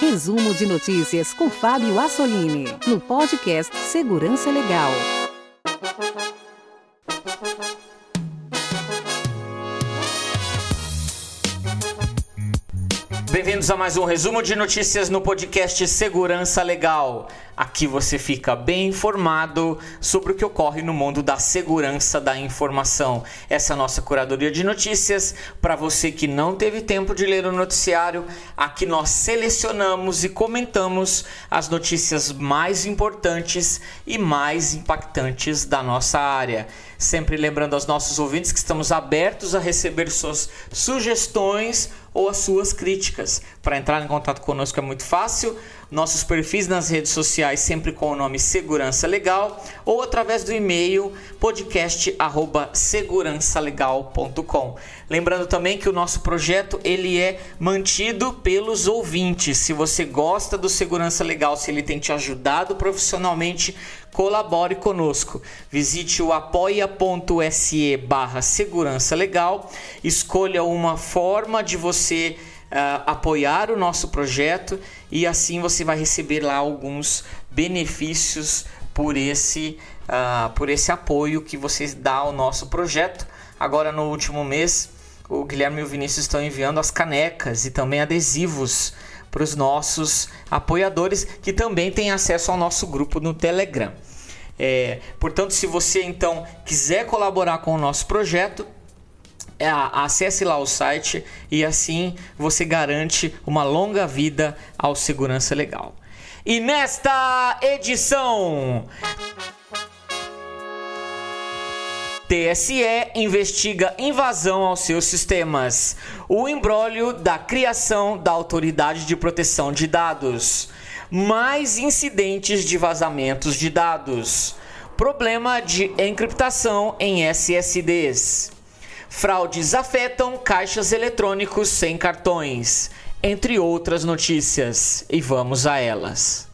Resumo de notícias com Fábio Assolini, no podcast Segurança Legal. Bem-vindos a mais um resumo de notícias no podcast Segurança Legal. Aqui você fica bem informado sobre o que ocorre no mundo da segurança da informação. Essa é a nossa curadoria de notícias. Para você que não teve tempo de ler o noticiário, aqui nós selecionamos e comentamos as notícias mais importantes e mais impactantes da nossa área. Sempre lembrando aos nossos ouvintes que estamos abertos a receber suas sugestões ou as suas críticas. Para entrar em contato conosco é muito fácil nossos perfis nas redes sociais, sempre com o nome Segurança Legal, ou através do e-mail podcast@segurançalegal.com. Lembrando também que o nosso projeto ele é mantido pelos ouvintes. Se você gosta do Segurança Legal, se ele tem te ajudado profissionalmente, colabore conosco. Visite o apoia.se barra segurança legal, escolha uma forma de você uh, apoiar o nosso projeto e assim você vai receber lá alguns benefícios por esse, uh, por esse apoio que você dá ao nosso projeto. Agora no último mês, o Guilherme e o Vinícius estão enviando as canecas e também adesivos para os nossos apoiadores que também têm acesso ao nosso grupo no Telegram. É, portanto, se você então quiser colaborar com o nosso projeto, é, acesse lá o site e assim você garante uma longa vida ao segurança legal. E nesta edição TSE investiga invasão aos seus sistemas. O embrólio da criação da Autoridade de Proteção de Dados. Mais incidentes de vazamentos de dados. Problema de encriptação em SSDs. Fraudes afetam caixas eletrônicos sem cartões, entre outras notícias, e vamos a elas.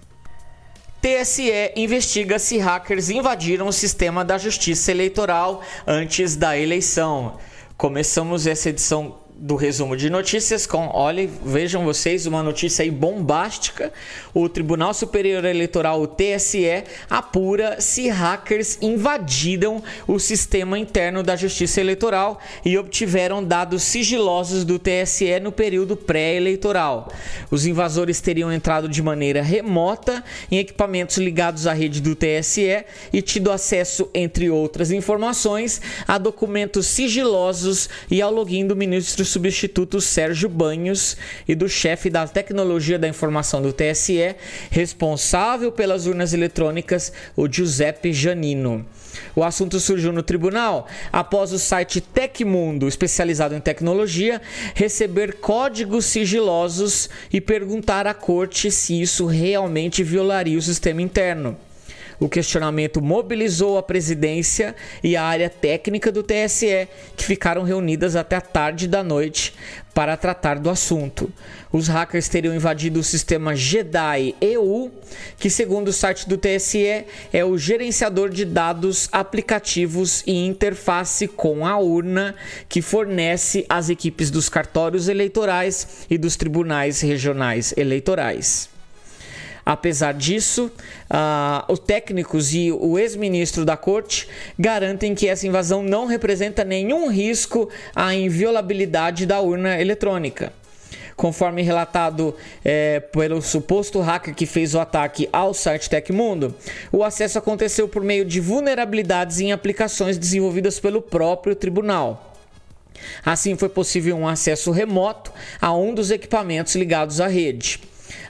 TSE investiga se hackers invadiram o sistema da Justiça Eleitoral antes da eleição. Começamos essa edição do resumo de notícias com, olha, vejam vocês, uma notícia aí bombástica. O Tribunal Superior Eleitoral, o TSE, apura se hackers invadiram o sistema interno da Justiça Eleitoral e obtiveram dados sigilosos do TSE no período pré-eleitoral. Os invasores teriam entrado de maneira remota em equipamentos ligados à rede do TSE e tido acesso, entre outras informações, a documentos sigilosos e ao login do ministro substituto Sérgio Banhos e do chefe da tecnologia da informação do TSE, responsável pelas urnas eletrônicas, o Giuseppe Janino. O assunto surgiu no tribunal após o site Tecmundo, especializado em tecnologia, receber códigos sigilosos e perguntar à corte se isso realmente violaria o sistema interno. O questionamento mobilizou a presidência e a área técnica do TSE, que ficaram reunidas até a tarde da noite para tratar do assunto. Os hackers teriam invadido o sistema JEDI EU, que, segundo o site do TSE, é o gerenciador de dados, aplicativos e interface com a urna que fornece às equipes dos cartórios eleitorais e dos tribunais regionais eleitorais. Apesar disso, uh, os técnicos e o ex-ministro da corte garantem que essa invasão não representa nenhum risco à inviolabilidade da urna eletrônica. Conforme relatado é, pelo suposto hacker que fez o ataque ao site Tecmundo, o acesso aconteceu por meio de vulnerabilidades em aplicações desenvolvidas pelo próprio tribunal. Assim, foi possível um acesso remoto a um dos equipamentos ligados à rede.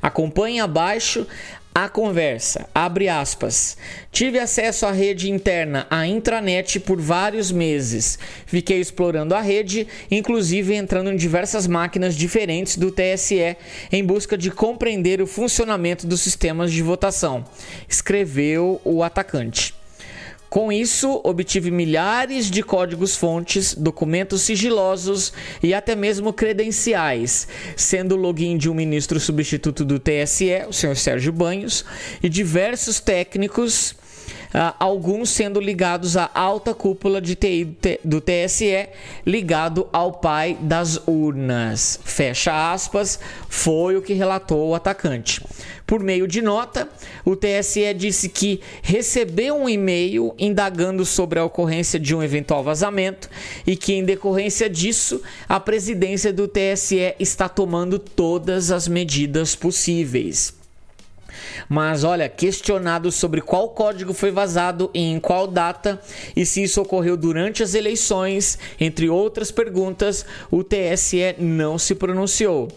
Acompanhe abaixo a conversa. Abre aspas. Tive acesso à rede interna, à intranet, por vários meses. Fiquei explorando a rede, inclusive entrando em diversas máquinas diferentes do TSE em busca de compreender o funcionamento dos sistemas de votação, escreveu o atacante. Com isso, obtive milhares de códigos-fontes, documentos sigilosos e até mesmo credenciais, sendo o login de um ministro substituto do TSE, o senhor Sérgio Banhos, e diversos técnicos uh, alguns sendo ligados à alta cúpula de TI do TSE, ligado ao pai das urnas. Fecha aspas, foi o que relatou o atacante. Por meio de nota, o TSE disse que recebeu um e-mail indagando sobre a ocorrência de um eventual vazamento e que, em decorrência disso, a presidência do TSE está tomando todas as medidas possíveis. Mas olha, questionado sobre qual código foi vazado e em qual data e se isso ocorreu durante as eleições, entre outras perguntas, o TSE não se pronunciou.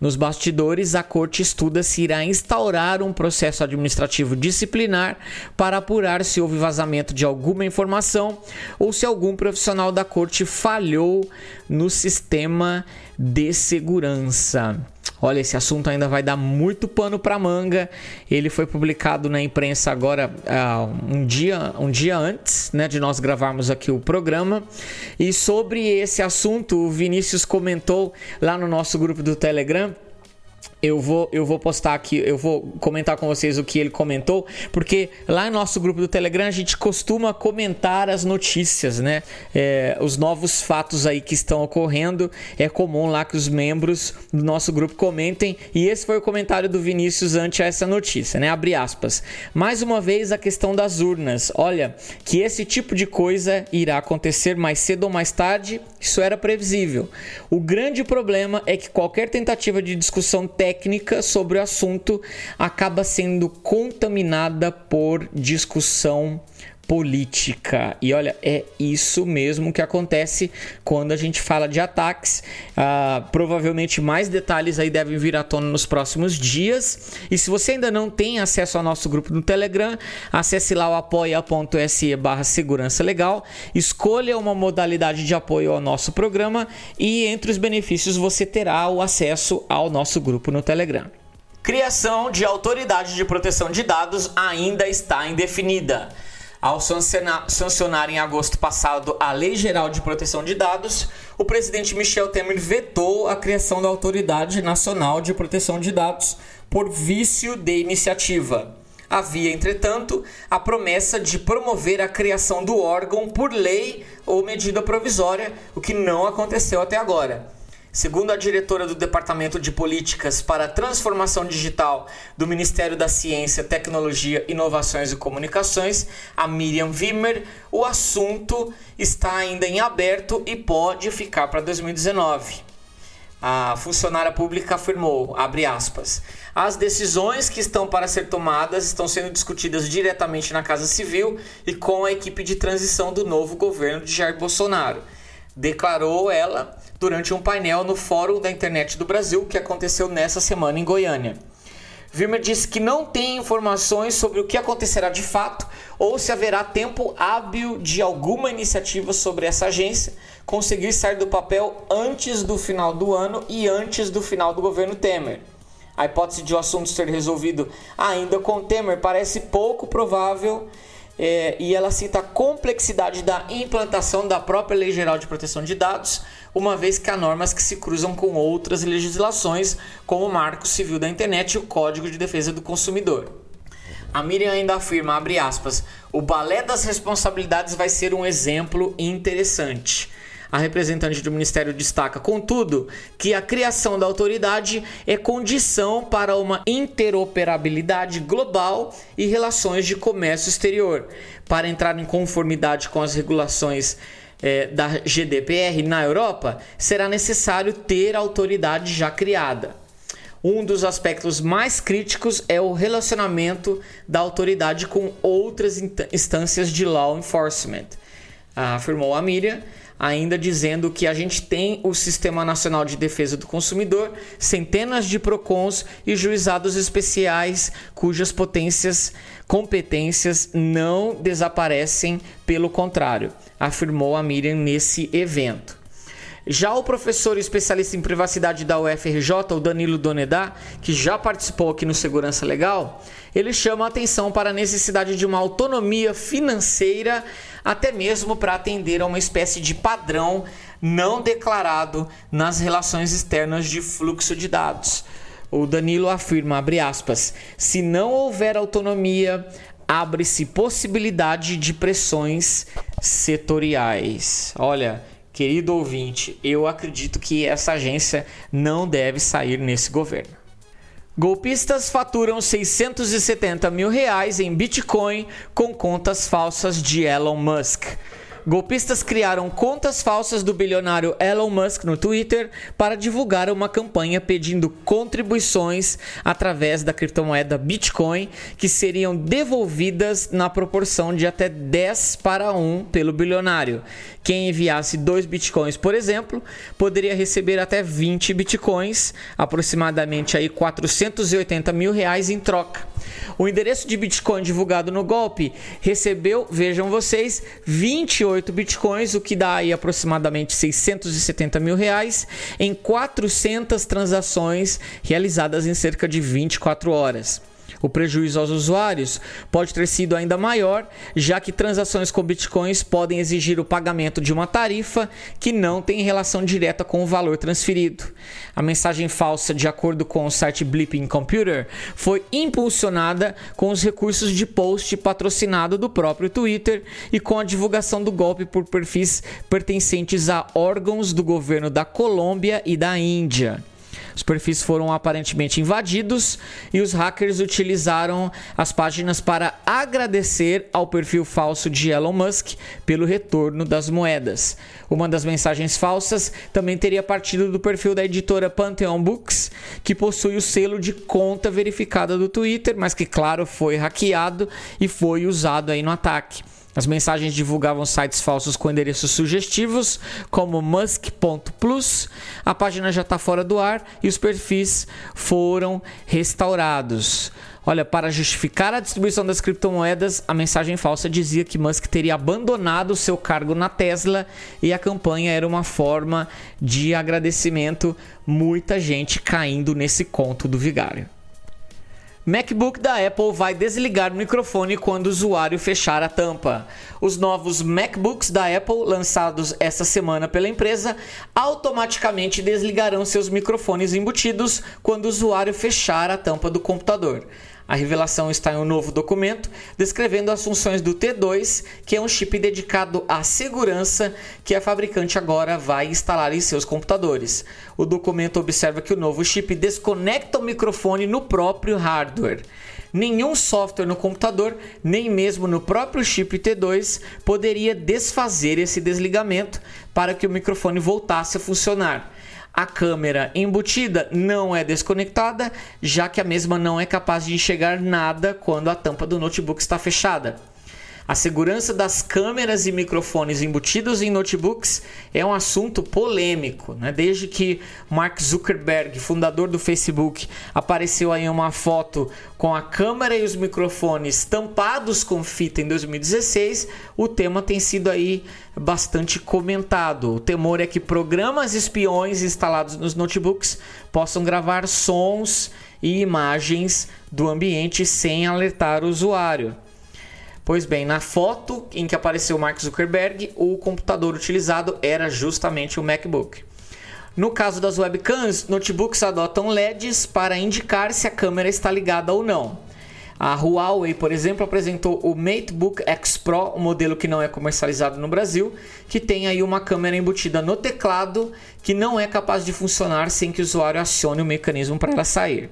Nos bastidores, a corte estuda se irá instaurar um processo administrativo disciplinar para apurar se houve vazamento de alguma informação ou se algum profissional da corte falhou no sistema de segurança. Olha, esse assunto ainda vai dar muito pano para manga. Ele foi publicado na imprensa agora uh, um dia, um dia antes, né, de nós gravarmos aqui o programa. E sobre esse assunto, o Vinícius comentou lá no nosso grupo do Telegram eu vou, eu vou postar aqui, eu vou comentar com vocês o que ele comentou, porque lá no nosso grupo do Telegram a gente costuma comentar as notícias, né? É, os novos fatos aí que estão ocorrendo. É comum lá que os membros do nosso grupo comentem. E esse foi o comentário do Vinícius ante essa notícia, né? Abre aspas. Mais uma vez a questão das urnas. Olha, que esse tipo de coisa irá acontecer mais cedo ou mais tarde, isso era previsível. O grande problema é que qualquer tentativa de discussão técnica sobre o assunto acaba sendo contaminada por discussão política. E olha, é isso mesmo que acontece quando a gente fala de ataques. Uh, provavelmente mais detalhes aí devem vir à tona nos próximos dias. E se você ainda não tem acesso ao nosso grupo no Telegram, acesse lá o apoia.se barra segurança legal, escolha uma modalidade de apoio ao nosso programa e entre os benefícios você terá o acesso ao nosso grupo no Telegram. Criação de autoridade de proteção de dados ainda está indefinida. Ao sancionar em agosto passado a Lei Geral de Proteção de Dados, o presidente Michel Temer vetou a criação da Autoridade Nacional de Proteção de Dados por vício de iniciativa. Havia, entretanto, a promessa de promover a criação do órgão por lei ou medida provisória, o que não aconteceu até agora. Segundo a diretora do Departamento de Políticas para a Transformação Digital do Ministério da Ciência, Tecnologia, Inovações e Comunicações, a Miriam Wimmer, o assunto está ainda em aberto e pode ficar para 2019. A funcionária pública afirmou, aspas, as decisões que estão para ser tomadas estão sendo discutidas diretamente na Casa Civil e com a equipe de transição do novo governo de Jair Bolsonaro. Declarou ela durante um painel no Fórum da Internet do Brasil que aconteceu nessa semana em Goiânia. Vilmer disse que não tem informações sobre o que acontecerá de fato ou se haverá tempo hábil de alguma iniciativa sobre essa agência conseguir sair do papel antes do final do ano e antes do final do governo Temer. A hipótese de o assunto ser resolvido ainda com Temer parece pouco provável é, e ela cita a complexidade da implantação da própria Lei Geral de Proteção de Dados, uma vez que há normas que se cruzam com outras legislações, como o Marco Civil da Internet e o Código de Defesa do Consumidor. A Miriam ainda afirma, aspas, o balé das responsabilidades vai ser um exemplo interessante. A representante do Ministério destaca, contudo, que a criação da autoridade é condição para uma interoperabilidade global e relações de comércio exterior. Para entrar em conformidade com as regulações é, da GDPR na Europa, será necessário ter a autoridade já criada. Um dos aspectos mais críticos é o relacionamento da autoridade com outras instâncias de law enforcement, afirmou a Miriam ainda dizendo que a gente tem o Sistema Nacional de Defesa do Consumidor, centenas de PROCONs e juizados especiais cujas potências, competências não desaparecem, pelo contrário, afirmou a Miriam nesse evento. Já o professor especialista em privacidade da UFRJ, o Danilo Donedá, que já participou aqui no Segurança Legal, ele chama atenção para a necessidade de uma autonomia financeira, até mesmo para atender a uma espécie de padrão não declarado nas relações externas de fluxo de dados. O Danilo afirma, abre aspas, se não houver autonomia, abre-se possibilidade de pressões setoriais. Olha, querido ouvinte, eu acredito que essa agência não deve sair nesse governo. Golpistas faturam 670 mil reais em Bitcoin com contas falsas de Elon Musk. Golpistas criaram contas falsas do bilionário Elon Musk no Twitter para divulgar uma campanha pedindo contribuições através da criptomoeda Bitcoin, que seriam devolvidas na proporção de até 10 para 1 pelo bilionário. Quem enviasse 2 bitcoins, por exemplo, poderia receber até 20 bitcoins, aproximadamente aí 480 mil reais em troca. O endereço de Bitcoin divulgado no golpe recebeu, vejam vocês, 28 Bitcoins, o que dá aí aproximadamente 670 mil reais em 400 transações realizadas em cerca de 24 horas. O prejuízo aos usuários pode ter sido ainda maior, já que transações com bitcoins podem exigir o pagamento de uma tarifa que não tem relação direta com o valor transferido. A mensagem falsa, de acordo com o site Blipping Computer, foi impulsionada com os recursos de post patrocinado do próprio Twitter e com a divulgação do golpe por perfis pertencentes a órgãos do governo da Colômbia e da Índia. Os perfis foram aparentemente invadidos e os hackers utilizaram as páginas para agradecer ao perfil falso de Elon Musk pelo retorno das moedas. Uma das mensagens falsas também teria partido do perfil da editora Pantheon Books, que possui o selo de conta verificada do Twitter, mas que, claro, foi hackeado e foi usado aí no ataque. As mensagens divulgavam sites falsos com endereços sugestivos, como musk.plus. A página já está fora do ar e os perfis foram restaurados. Olha, para justificar a distribuição das criptomoedas, a mensagem falsa dizia que Musk teria abandonado seu cargo na Tesla e a campanha era uma forma de agradecimento. Muita gente caindo nesse conto do vigário. MacBook da Apple vai desligar o microfone quando o usuário fechar a tampa. Os novos MacBooks da Apple, lançados esta semana pela empresa, automaticamente desligarão seus microfones embutidos quando o usuário fechar a tampa do computador. A revelação está em um novo documento descrevendo as funções do T2, que é um chip dedicado à segurança que a fabricante agora vai instalar em seus computadores. O documento observa que o novo chip desconecta o microfone no próprio hardware. Nenhum software no computador, nem mesmo no próprio chip T2, poderia desfazer esse desligamento para que o microfone voltasse a funcionar. A câmera embutida não é desconectada, já que a mesma não é capaz de enxergar nada quando a tampa do notebook está fechada. A segurança das câmeras e microfones embutidos em notebooks é um assunto polêmico, né? Desde que Mark Zuckerberg, fundador do Facebook, apareceu aí uma foto com a câmera e os microfones tampados com fita em 2016, o tema tem sido aí bastante comentado. O temor é que programas espiões instalados nos notebooks possam gravar sons e imagens do ambiente sem alertar o usuário. Pois bem, na foto em que apareceu Mark Zuckerberg, o computador utilizado era justamente o MacBook. No caso das webcams, notebooks adotam LEDs para indicar se a câmera está ligada ou não. A Huawei, por exemplo, apresentou o MateBook X Pro, um modelo que não é comercializado no Brasil, que tem aí uma câmera embutida no teclado que não é capaz de funcionar sem que o usuário acione o mecanismo para ela sair.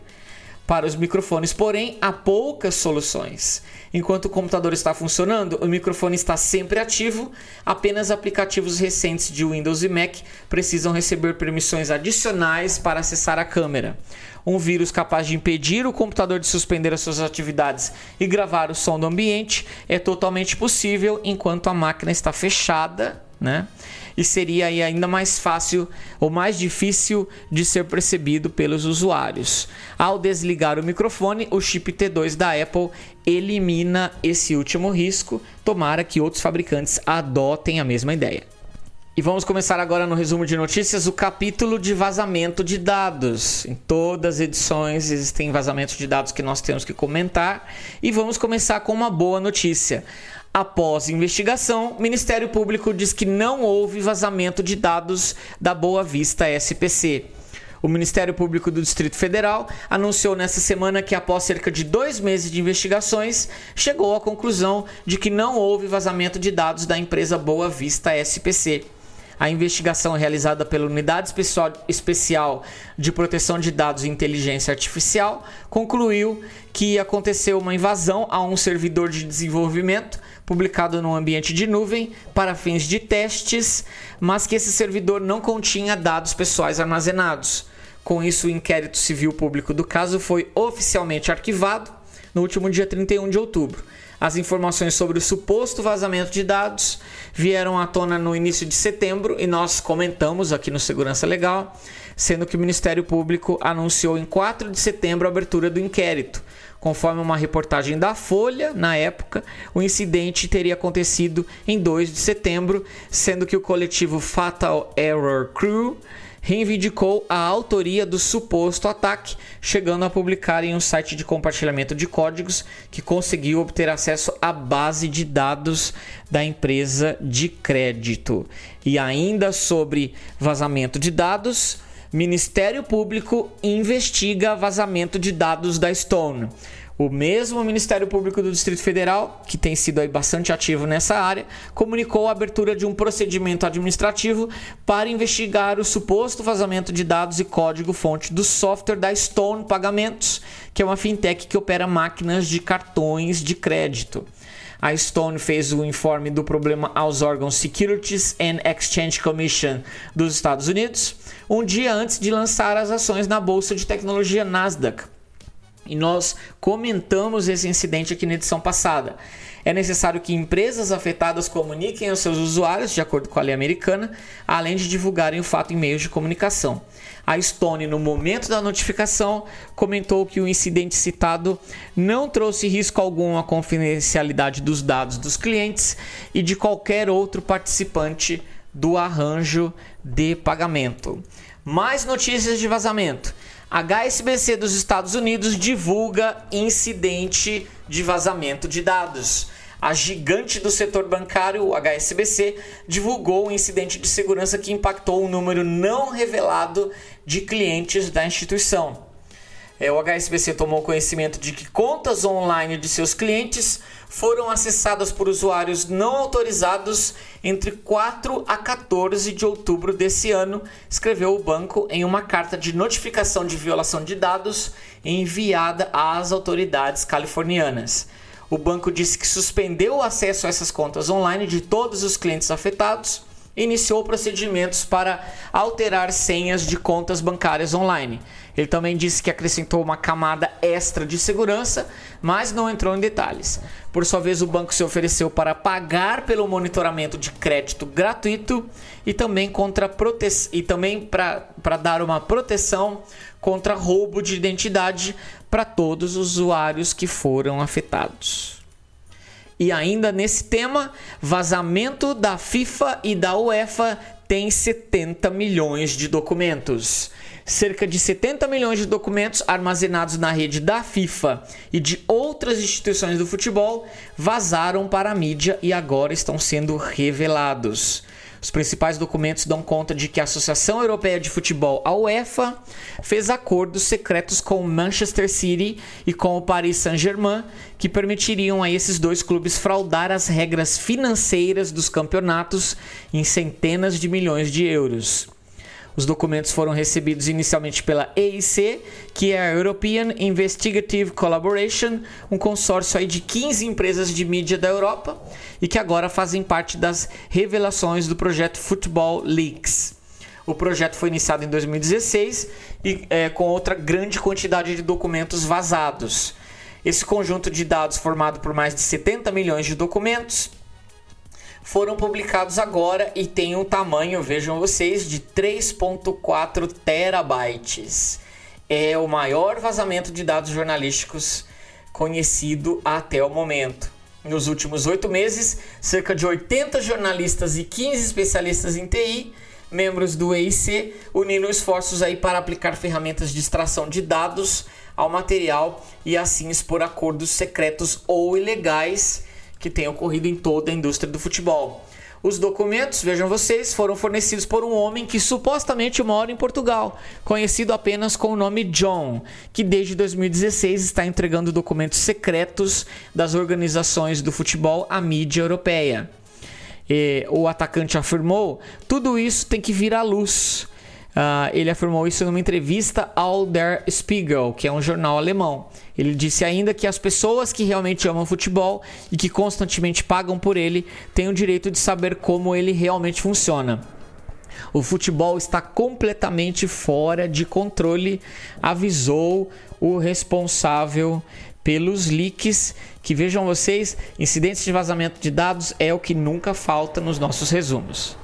Para os microfones, porém, há poucas soluções. Enquanto o computador está funcionando, o microfone está sempre ativo, apenas aplicativos recentes de Windows e Mac precisam receber permissões adicionais para acessar a câmera. Um vírus capaz de impedir o computador de suspender as suas atividades e gravar o som do ambiente é totalmente possível enquanto a máquina está fechada, né? E seria ainda mais fácil ou mais difícil de ser percebido pelos usuários. Ao desligar o microfone, o chip T2 da Apple elimina esse último risco. Tomara que outros fabricantes adotem a mesma ideia. E vamos começar agora no resumo de notícias o capítulo de vazamento de dados. Em todas as edições existem vazamentos de dados que nós temos que comentar e vamos começar com uma boa notícia. Após investigação, o Ministério Público diz que não houve vazamento de dados da Boa Vista SPC. O Ministério Público do Distrito Federal anunciou nesta semana que, após cerca de dois meses de investigações, chegou à conclusão de que não houve vazamento de dados da empresa Boa Vista SPC. A investigação realizada pela Unidade Especial de Proteção de Dados e Inteligência Artificial concluiu que aconteceu uma invasão a um servidor de desenvolvimento publicado no ambiente de nuvem para fins de testes, mas que esse servidor não continha dados pessoais armazenados. Com isso, o inquérito civil público do caso foi oficialmente arquivado no último dia 31 de outubro. As informações sobre o suposto vazamento de dados vieram à tona no início de setembro e nós comentamos aqui no Segurança Legal, sendo que o Ministério Público anunciou em 4 de setembro a abertura do inquérito. Conforme uma reportagem da Folha, na época, o incidente teria acontecido em 2 de setembro, sendo que o coletivo Fatal Error Crew reivindicou a autoria do suposto ataque, chegando a publicar em um site de compartilhamento de códigos que conseguiu obter acesso à base de dados da empresa de crédito. E ainda sobre vazamento de dados, Ministério Público investiga vazamento de dados da Stone. O mesmo Ministério Público do Distrito Federal, que tem sido aí bastante ativo nessa área, comunicou a abertura de um procedimento administrativo para investigar o suposto vazamento de dados e código-fonte do software da Stone Pagamentos, que é uma fintech que opera máquinas de cartões de crédito. A Stone fez o informe do problema aos órgãos Securities and Exchange Commission dos Estados Unidos, um dia antes de lançar as ações na bolsa de tecnologia Nasdaq. E nós comentamos esse incidente aqui na edição passada. É necessário que empresas afetadas comuniquem aos seus usuários, de acordo com a lei americana, além de divulgarem o fato em meios de comunicação. A Stone, no momento da notificação, comentou que o incidente citado não trouxe risco algum à confidencialidade dos dados dos clientes e de qualquer outro participante do arranjo de pagamento. Mais notícias de vazamento. HSBC dos Estados Unidos divulga incidente de vazamento de dados. A gigante do setor bancário, o HSBC, divulgou um incidente de segurança que impactou um número não revelado de clientes da instituição. É, o HSBC tomou conhecimento de que contas online de seus clientes foram acessadas por usuários não autorizados entre 4 a 14 de outubro desse ano, escreveu o banco em uma carta de notificação de violação de dados enviada às autoridades californianas. O banco disse que suspendeu o acesso a essas contas online de todos os clientes afetados iniciou procedimentos para alterar senhas de contas bancárias online. Ele também disse que acrescentou uma camada extra de segurança, mas não entrou em detalhes. Por sua vez, o banco se ofereceu para pagar pelo monitoramento de crédito gratuito e também contra prote... e também para dar uma proteção contra roubo de identidade para todos os usuários que foram afetados. E ainda nesse tema, vazamento da FIFA e da UEFA tem 70 milhões de documentos cerca de 70 milhões de documentos armazenados na rede da FIFA e de outras instituições do futebol vazaram para a mídia e agora estão sendo revelados. Os principais documentos dão conta de que a Associação Europeia de Futebol, a UEFA, fez acordos secretos com o Manchester City e com o Paris Saint-Germain que permitiriam a esses dois clubes fraudar as regras financeiras dos campeonatos em centenas de milhões de euros. Os documentos foram recebidos inicialmente pela EIC, que é a European Investigative Collaboration, um consórcio aí de 15 empresas de mídia da Europa e que agora fazem parte das revelações do projeto Football Leaks. O projeto foi iniciado em 2016 e é, com outra grande quantidade de documentos vazados. Esse conjunto de dados, formado por mais de 70 milhões de documentos, foram publicados agora e tem um tamanho, vejam vocês, de 3.4 terabytes. É o maior vazamento de dados jornalísticos conhecido até o momento. Nos últimos oito meses, cerca de 80 jornalistas e 15 especialistas em TI, membros do EIC, uniram esforços aí para aplicar ferramentas de extração de dados ao material e assim expor acordos secretos ou ilegais que tem ocorrido em toda a indústria do futebol. Os documentos, vejam vocês, foram fornecidos por um homem que supostamente mora em Portugal, conhecido apenas com o nome John, que desde 2016 está entregando documentos secretos das organizações do futebol à mídia europeia. E o atacante afirmou: tudo isso tem que vir à luz. Uh, ele afirmou isso numa entrevista ao Der Spiegel, que é um jornal alemão. Ele disse ainda que as pessoas que realmente amam futebol e que constantemente pagam por ele têm o direito de saber como ele realmente funciona. O futebol está completamente fora de controle, avisou o responsável pelos leaks, que vejam vocês, incidentes de vazamento de dados é o que nunca falta nos nossos resumos.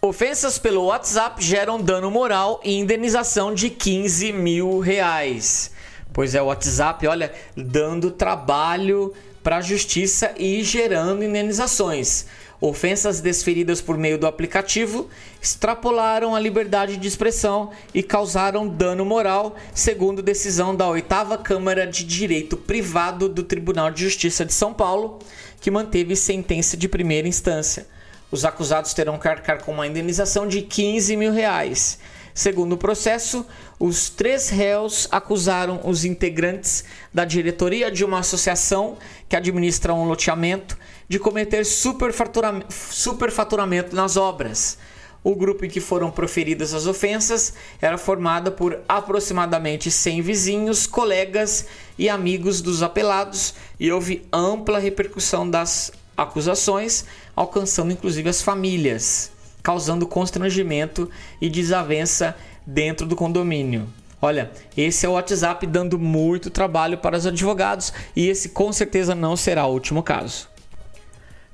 Ofensas pelo WhatsApp geram dano moral e indenização de 15 mil reais. Pois é, o WhatsApp, olha, dando trabalho para a justiça e gerando indenizações. Ofensas desferidas por meio do aplicativo extrapolaram a liberdade de expressão e causaram dano moral, segundo decisão da oitava Câmara de Direito Privado do Tribunal de Justiça de São Paulo, que manteve sentença de primeira instância. Os acusados terão que arcar com uma indenização de 15 mil reais. Segundo o processo, os três réus acusaram os integrantes da diretoria de uma associação que administra um loteamento de cometer superfaturamento, nas obras. O grupo em que foram proferidas as ofensas era formado por aproximadamente 100 vizinhos, colegas e amigos dos apelados, e houve ampla repercussão das acusações, alcançando inclusive as famílias, causando constrangimento e desavença dentro do condomínio. Olha, esse é o WhatsApp dando muito trabalho para os advogados e esse com certeza não será o último caso.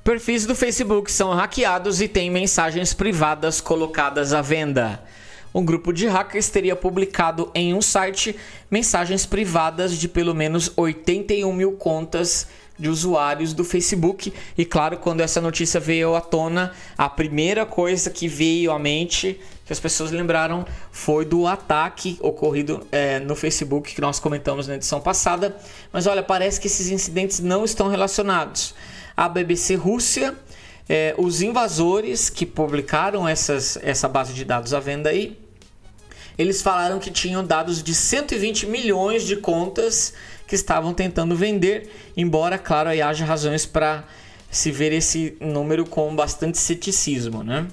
Perfis do Facebook são hackeados e têm mensagens privadas colocadas à venda. Um grupo de hackers teria publicado em um site mensagens privadas de pelo menos 81 mil contas de usuários do Facebook. E claro, quando essa notícia veio à tona, a primeira coisa que veio à mente, que as pessoas lembraram, foi do ataque ocorrido é, no Facebook que nós comentamos na edição passada. Mas olha, parece que esses incidentes não estão relacionados. A BBC Rússia, é, os invasores que publicaram essas, essa base de dados à venda aí, eles falaram que tinham dados de 120 milhões de contas que estavam tentando vender, embora, claro, aí haja razões para se ver esse número com bastante ceticismo, né?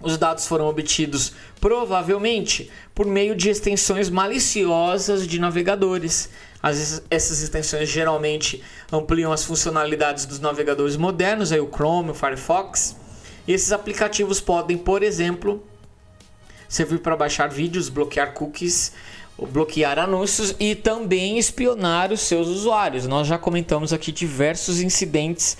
Os dados foram obtidos provavelmente por meio de extensões maliciosas de navegadores. As, essas extensões geralmente ampliam as funcionalidades dos navegadores modernos, aí o Chrome, o Firefox. E esses aplicativos podem, por exemplo, servir para baixar vídeos, bloquear cookies bloquear anúncios e também espionar os seus usuários. Nós já comentamos aqui diversos incidentes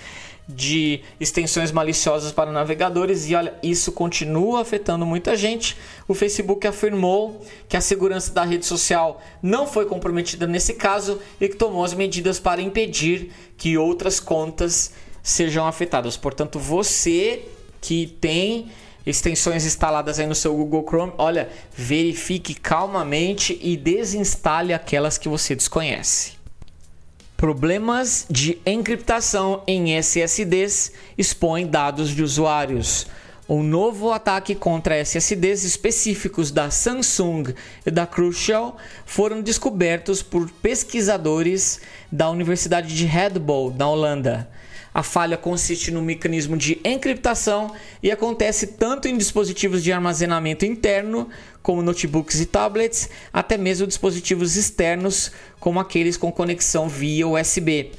de extensões maliciosas para navegadores e olha, isso continua afetando muita gente. O Facebook afirmou que a segurança da rede social não foi comprometida nesse caso e que tomou as medidas para impedir que outras contas sejam afetadas. Portanto, você que tem extensões instaladas aí no seu Google Chrome, olha, verifique calmamente e desinstale aquelas que você desconhece. Problemas de encriptação em SSDs expõem dados de usuários. Um novo ataque contra SSDs específicos da Samsung e da Crucial foram descobertos por pesquisadores da Universidade de Red Bull, na Holanda. A falha consiste no mecanismo de encriptação e acontece tanto em dispositivos de armazenamento interno, como notebooks e tablets, até mesmo dispositivos externos, como aqueles com conexão via USB.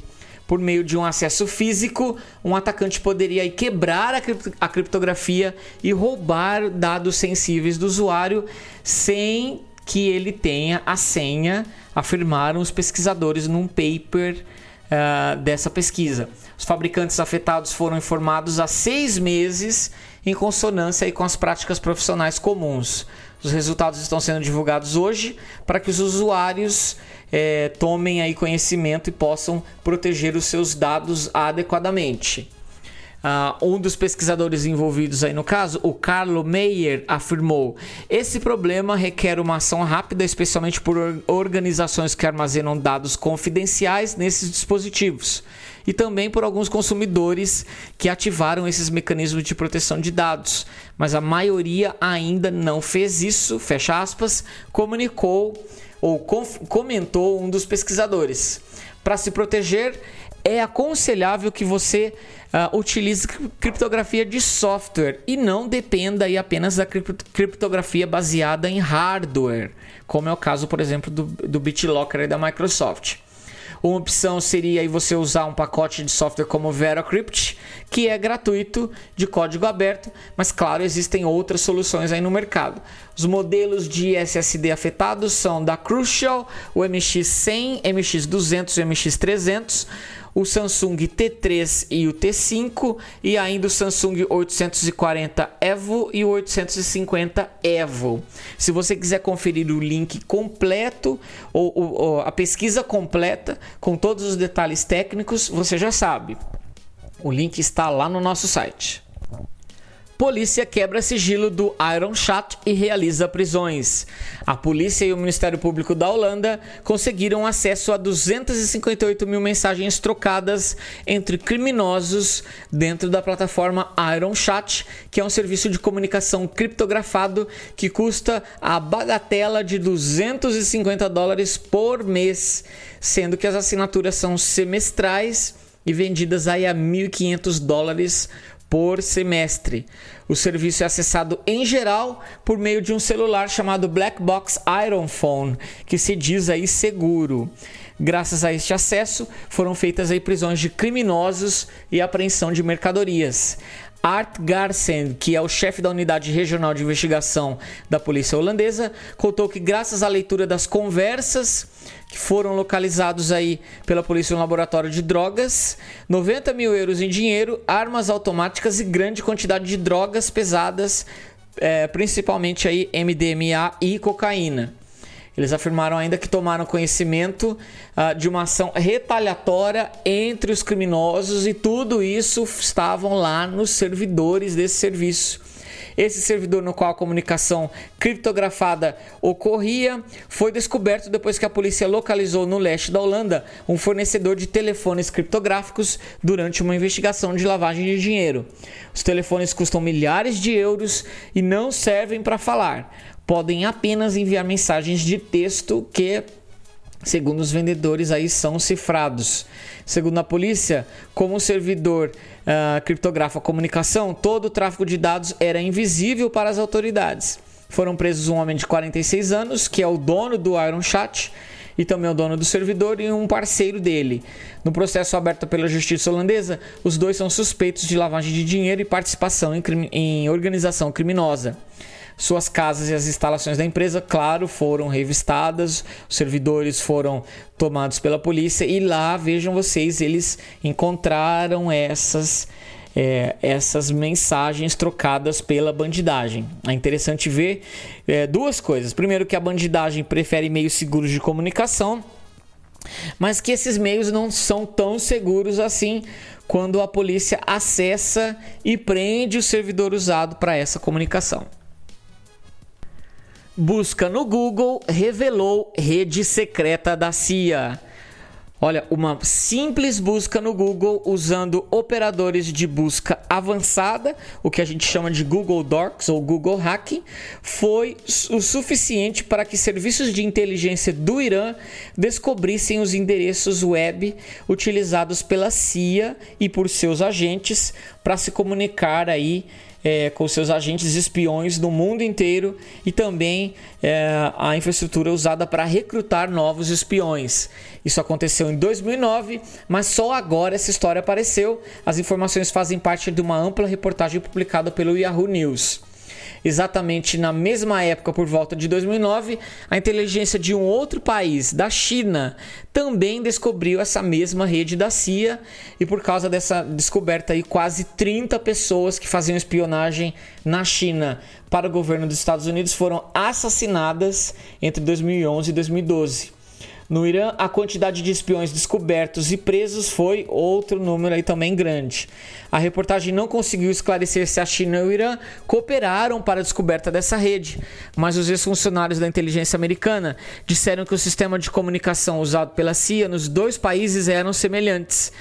Por meio de um acesso físico, um atacante poderia quebrar a criptografia e roubar dados sensíveis do usuário sem que ele tenha a senha, afirmaram os pesquisadores num paper uh, dessa pesquisa. Os fabricantes afetados foram informados há seis meses em consonância com as práticas profissionais comuns. Os resultados estão sendo divulgados hoje para que os usuários é, tomem aí conhecimento e possam proteger os seus dados adequadamente. Uh, um dos pesquisadores envolvidos aí no caso, o Carlo Meyer, afirmou: esse problema requer uma ação rápida, especialmente por organizações que armazenam dados confidenciais nesses dispositivos e também por alguns consumidores que ativaram esses mecanismos de proteção de dados, mas a maioria ainda não fez isso, fecha aspas, comunicou ou comentou um dos pesquisadores. Para se proteger, é aconselhável que você uh, utilize criptografia de software e não dependa aí apenas da criptografia baseada em hardware, como é o caso, por exemplo, do, do BitLocker da Microsoft. Uma opção seria aí você usar um pacote de software como VeraCrypt, que é gratuito, de código aberto, mas claro, existem outras soluções aí no mercado. Os modelos de SSD afetados são da Crucial, o MX100, MX200 e MX300 o Samsung T3 e o T5 e ainda o Samsung 840 Evo e o 850 Evo. Se você quiser conferir o link completo ou, ou, ou a pesquisa completa com todos os detalhes técnicos, você já sabe. O link está lá no nosso site. Polícia quebra sigilo do Iron Chat e realiza prisões. A polícia e o Ministério Público da Holanda conseguiram acesso a 258 mil mensagens trocadas entre criminosos dentro da plataforma Iron Chat, que é um serviço de comunicação criptografado que custa a bagatela de 250 dólares por mês, sendo que as assinaturas são semestrais e vendidas aí a 1.500 dólares por semestre. O serviço é acessado em geral por meio de um celular chamado Black Box Iron Phone, que se diz aí seguro. Graças a este acesso, foram feitas aí prisões de criminosos e apreensão de mercadorias. Art Garsen, que é o chefe da unidade regional de investigação da polícia holandesa, contou que graças à leitura das conversas que foram localizados aí pela polícia no laboratório de drogas, 90 mil euros em dinheiro, armas automáticas e grande quantidade de drogas pesadas, é, principalmente aí MDMA e cocaína. Eles afirmaram ainda que tomaram conhecimento uh, de uma ação retaliatória entre os criminosos e tudo isso estavam lá nos servidores desse serviço. Esse servidor no qual a comunicação criptografada ocorria foi descoberto depois que a polícia localizou no leste da Holanda um fornecedor de telefones criptográficos durante uma investigação de lavagem de dinheiro. Os telefones custam milhares de euros e não servem para falar podem apenas enviar mensagens de texto que, segundo os vendedores, aí são cifrados. Segundo a polícia, como o servidor uh, criptografa a comunicação, todo o tráfego de dados era invisível para as autoridades. Foram presos um homem de 46 anos, que é o dono do Iron Chat, e também o dono do servidor e um parceiro dele. No processo aberto pela justiça holandesa, os dois são suspeitos de lavagem de dinheiro e participação em, em organização criminosa. Suas casas e as instalações da empresa, claro, foram revistadas, os servidores foram tomados pela polícia e lá, vejam vocês, eles encontraram essas. É, essas mensagens trocadas pela bandidagem. É interessante ver é, duas coisas. Primeiro, que a bandidagem prefere meios seguros de comunicação, mas que esses meios não são tão seguros assim quando a polícia acessa e prende o servidor usado para essa comunicação. Busca no Google revelou rede secreta da CIA. Olha, uma simples busca no Google usando operadores de busca avançada, o que a gente chama de Google Docs ou Google Hack, foi o suficiente para que serviços de inteligência do Irã descobrissem os endereços web utilizados pela CIA e por seus agentes para se comunicar aí é, com seus agentes espiões no mundo inteiro e também é, a infraestrutura usada para recrutar novos espiões. Isso aconteceu em 2009, mas só agora essa história apareceu. As informações fazem parte de uma ampla reportagem publicada pelo Yahoo News. Exatamente na mesma época, por volta de 2009, a inteligência de um outro país, da China, também descobriu essa mesma rede da CIA e por causa dessa descoberta aí, quase 30 pessoas que faziam espionagem na China para o governo dos Estados Unidos foram assassinadas entre 2011 e 2012. No Irã, a quantidade de espiões descobertos e presos foi outro número aí também grande. A reportagem não conseguiu esclarecer se a China e o Irã cooperaram para a descoberta dessa rede, mas os ex-funcionários da inteligência americana disseram que o sistema de comunicação usado pela CIA nos dois países eram semelhantes.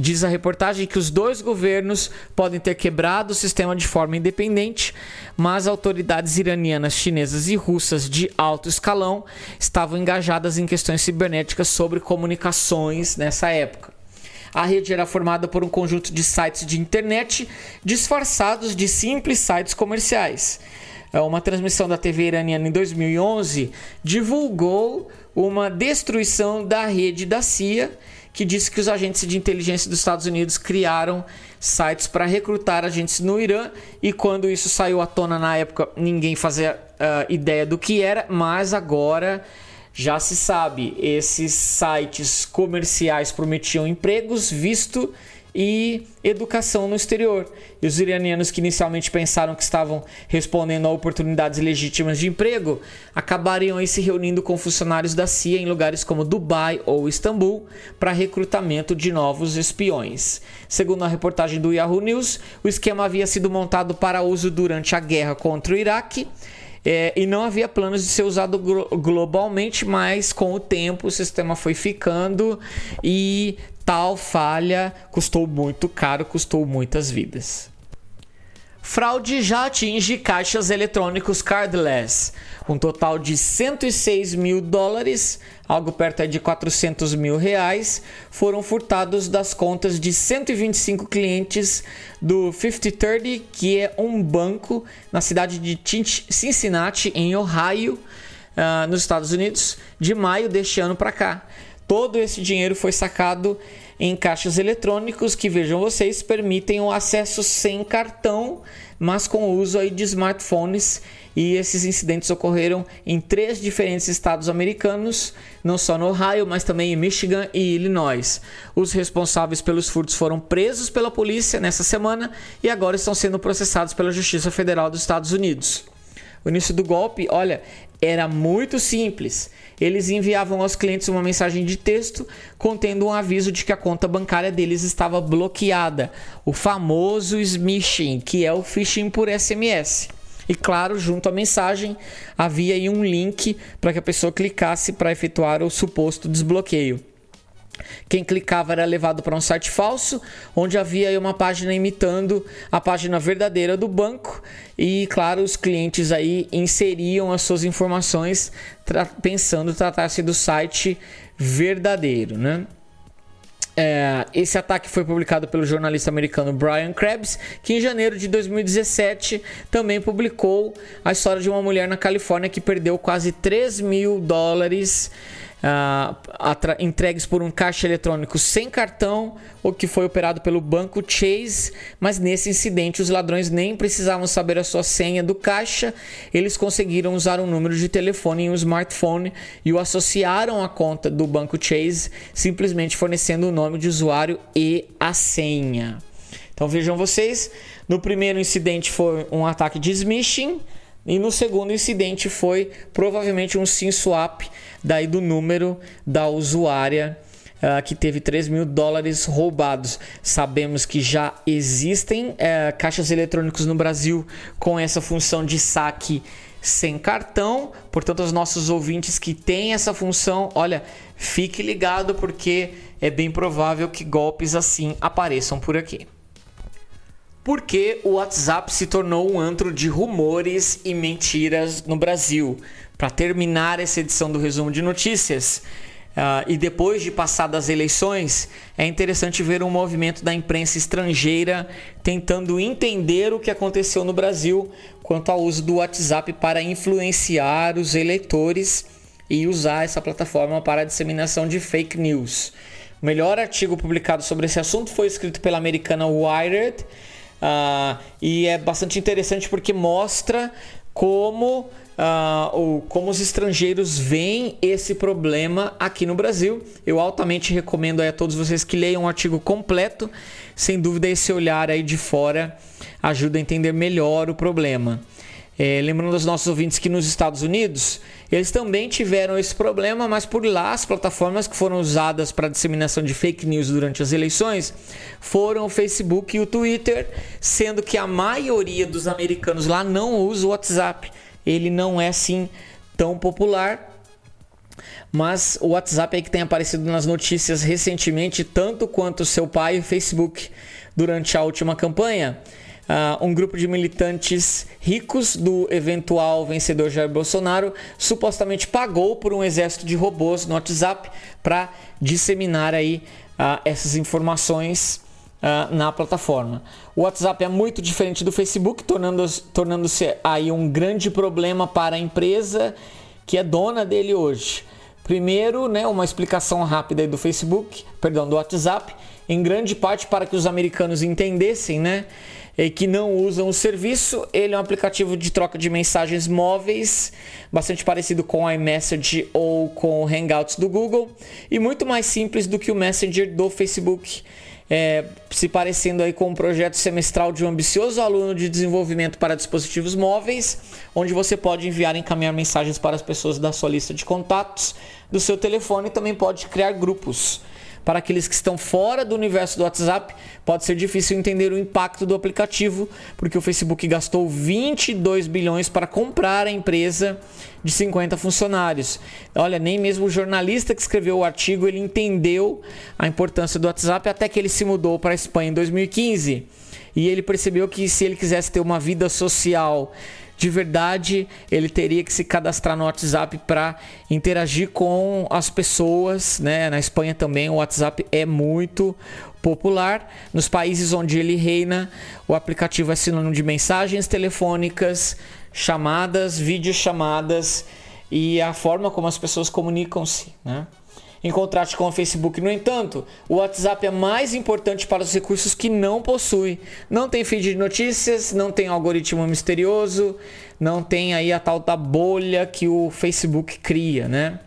Diz a reportagem que os dois governos podem ter quebrado o sistema de forma independente, mas autoridades iranianas, chinesas e russas de alto escalão estavam engajadas em questões cibernéticas sobre comunicações nessa época. A rede era formada por um conjunto de sites de internet disfarçados de simples sites comerciais. É, uma transmissão da TV iraniana em 2011 divulgou uma destruição da rede da CIA que disse que os agentes de inteligência dos Estados Unidos criaram sites para recrutar agentes no Irã e quando isso saiu à tona na época ninguém fazia uh, ideia do que era, mas agora já se sabe, esses sites comerciais prometiam empregos, visto e educação no exterior. E os iranianos que inicialmente pensaram que estavam respondendo a oportunidades legítimas de emprego, acabariam se reunindo com funcionários da CIA em lugares como Dubai ou Istambul para recrutamento de novos espiões. Segundo a reportagem do Yahoo News, o esquema havia sido montado para uso durante a guerra contra o Iraque. É, e não havia planos de ser usado globalmente, mas com o tempo o sistema foi ficando e Tal falha custou muito caro, custou muitas vidas. Fraude já atinge caixas eletrônicos cardless. Um total de 106 mil dólares, algo perto de 400 mil reais, foram furtados das contas de 125 clientes do 5030, que é um banco na cidade de Cincinnati, em Ohio, uh, nos Estados Unidos, de maio deste ano para cá. Todo esse dinheiro foi sacado em caixas eletrônicos que, vejam vocês, permitem o acesso sem cartão, mas com o uso aí de smartphones. E esses incidentes ocorreram em três diferentes estados americanos, não só no Ohio, mas também em Michigan e Illinois. Os responsáveis pelos furtos foram presos pela polícia nessa semana e agora estão sendo processados pela Justiça Federal dos Estados Unidos. O início do golpe, olha, era muito simples. Eles enviavam aos clientes uma mensagem de texto contendo um aviso de que a conta bancária deles estava bloqueada, o famoso smishing, que é o phishing por SMS. E claro, junto à mensagem havia um link para que a pessoa clicasse para efetuar o suposto desbloqueio. Quem clicava era levado para um site falso, onde havia uma página imitando a página verdadeira do banco e, claro, os clientes aí inseriam as suas informações tra pensando tratar-se do site verdadeiro, né? É, esse ataque foi publicado pelo jornalista americano Brian Krebs, que em janeiro de 2017 também publicou a história de uma mulher na Califórnia que perdeu quase 3 mil dólares uh, entregues por um caixa eletrônico sem cartão ou que foi operado pelo banco Chase, mas nesse incidente os ladrões nem precisavam saber a sua senha do caixa, eles conseguiram usar um número de telefone em um smartphone e o associaram à conta do banco Chase, simplesmente fornecendo o nome de usuário e a senha. Então vejam vocês, no primeiro incidente foi um ataque de smishing, e no segundo incidente foi provavelmente um SIM swap daí do número da usuária uh, que teve 3 mil dólares roubados. Sabemos que já existem uh, caixas eletrônicos no Brasil com essa função de saque sem cartão. Portanto, os nossos ouvintes que têm essa função, olha, fique ligado porque é bem provável que golpes assim apareçam por aqui. Porque o WhatsApp se tornou um antro de rumores e mentiras no Brasil. Para terminar essa edição do resumo de notícias, Uh, e depois de passadas eleições, é interessante ver um movimento da imprensa estrangeira tentando entender o que aconteceu no Brasil quanto ao uso do WhatsApp para influenciar os eleitores e usar essa plataforma para a disseminação de fake news. O melhor artigo publicado sobre esse assunto foi escrito pela americana Wired uh, e é bastante interessante porque mostra como uh, como os estrangeiros veem esse problema aqui no Brasil. Eu altamente recomendo a todos vocês que leiam o artigo completo. Sem dúvida, esse olhar aí de fora ajuda a entender melhor o problema. É, lembrando aos nossos ouvintes que nos Estados Unidos eles também tiveram esse problema, mas por lá as plataformas que foram usadas para disseminação de fake news durante as eleições foram o Facebook e o Twitter, sendo que a maioria dos americanos lá não usa o WhatsApp. Ele não é assim tão popular. Mas o WhatsApp é que tem aparecido nas notícias recentemente, tanto quanto o seu pai e o Facebook durante a última campanha uh, um grupo de militantes ricos do eventual vencedor Jair Bolsonaro supostamente pagou por um exército de robôs no WhatsApp para disseminar aí uh, essas informações uh, na plataforma. O WhatsApp é muito diferente do Facebook, tornando-se tornando aí um grande problema para a empresa que é dona dele hoje. Primeiro, né, uma explicação rápida do Facebook, perdão, do WhatsApp, em grande parte para que os americanos entendessem, né, que não usam o serviço. Ele é um aplicativo de troca de mensagens móveis, bastante parecido com o iMessage ou com o Hangouts do Google, e muito mais simples do que o Messenger do Facebook. É, se parecendo aí com um projeto semestral de um ambicioso aluno de desenvolvimento para dispositivos móveis, onde você pode enviar e encaminhar mensagens para as pessoas da sua lista de contatos do seu telefone e também pode criar grupos para aqueles que estão fora do universo do WhatsApp, pode ser difícil entender o impacto do aplicativo, porque o Facebook gastou 22 bilhões para comprar a empresa de 50 funcionários. Olha, nem mesmo o jornalista que escreveu o artigo ele entendeu a importância do WhatsApp até que ele se mudou para a Espanha em 2015. E ele percebeu que se ele quisesse ter uma vida social de verdade, ele teria que se cadastrar no WhatsApp para interagir com as pessoas, né? Na Espanha também o WhatsApp é muito popular. Nos países onde ele reina, o aplicativo é sinônimo de mensagens telefônicas, chamadas, videochamadas e a forma como as pessoas comunicam-se, né? Em contraste com o Facebook, no entanto, o WhatsApp é mais importante para os recursos que não possui. Não tem feed de notícias, não tem algoritmo misterioso, não tem aí a tal da bolha que o Facebook cria, né?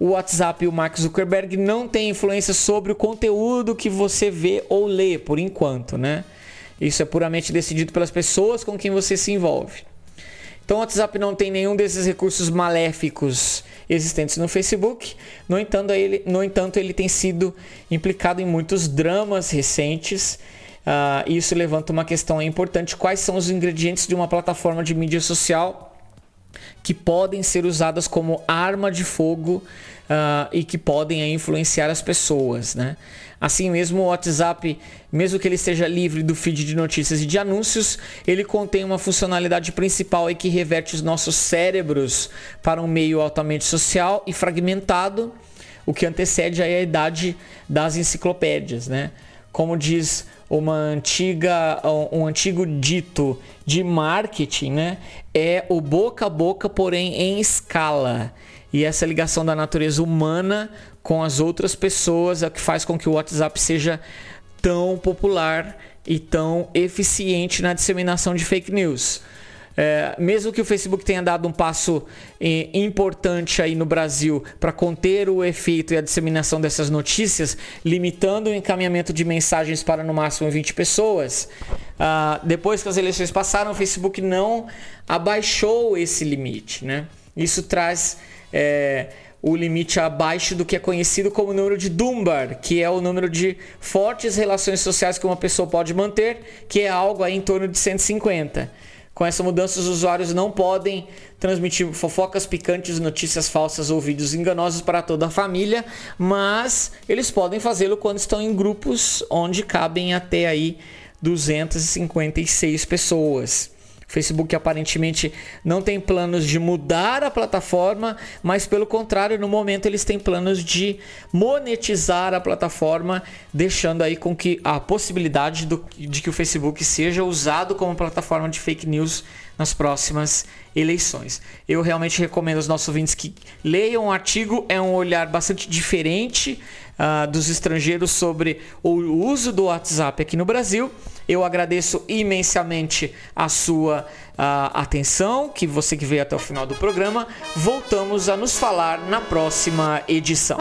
O WhatsApp e o Mark Zuckerberg não têm influência sobre o conteúdo que você vê ou lê, por enquanto, né? Isso é puramente decidido pelas pessoas com quem você se envolve. Então o WhatsApp não tem nenhum desses recursos maléficos existentes no Facebook. No entanto, ele, no entanto, ele tem sido implicado em muitos dramas recentes. Uh, isso levanta uma questão importante: quais são os ingredientes de uma plataforma de mídia social que podem ser usadas como arma de fogo uh, e que podem influenciar as pessoas, né? Assim mesmo, o WhatsApp, mesmo que ele seja livre do feed de notícias e de anúncios, ele contém uma funcionalidade principal e que reverte os nossos cérebros para um meio altamente social e fragmentado, o que antecede a idade das enciclopédias, né? Como diz uma antiga, um antigo dito de marketing, né? É o boca a boca, porém em escala. E essa ligação da natureza humana com as outras pessoas é o que faz com que o WhatsApp seja tão popular e tão eficiente na disseminação de fake news. É, mesmo que o Facebook tenha dado um passo é, importante aí no Brasil para conter o efeito e a disseminação dessas notícias, limitando o encaminhamento de mensagens para no máximo 20 pessoas, ah, depois que as eleições passaram, o Facebook não abaixou esse limite. Né? Isso traz é, o limite abaixo do que é conhecido como número de Dunbar, que é o número de fortes relações sociais que uma pessoa pode manter, que é algo aí em torno de 150. Com essa mudança, os usuários não podem transmitir fofocas picantes, notícias falsas ou vídeos enganosos para toda a família, mas eles podem fazê-lo quando estão em grupos onde cabem até aí 256 pessoas. Facebook aparentemente não tem planos de mudar a plataforma, mas pelo contrário, no momento eles têm planos de monetizar a plataforma, deixando aí com que a possibilidade do, de que o Facebook seja usado como plataforma de fake news nas próximas eleições. Eu realmente recomendo aos nossos ouvintes que leiam o artigo, é um olhar bastante diferente uh, dos estrangeiros sobre o uso do WhatsApp aqui no Brasil. Eu agradeço imensamente a sua uh, atenção, que você que veio até o final do programa. Voltamos a nos falar na próxima edição.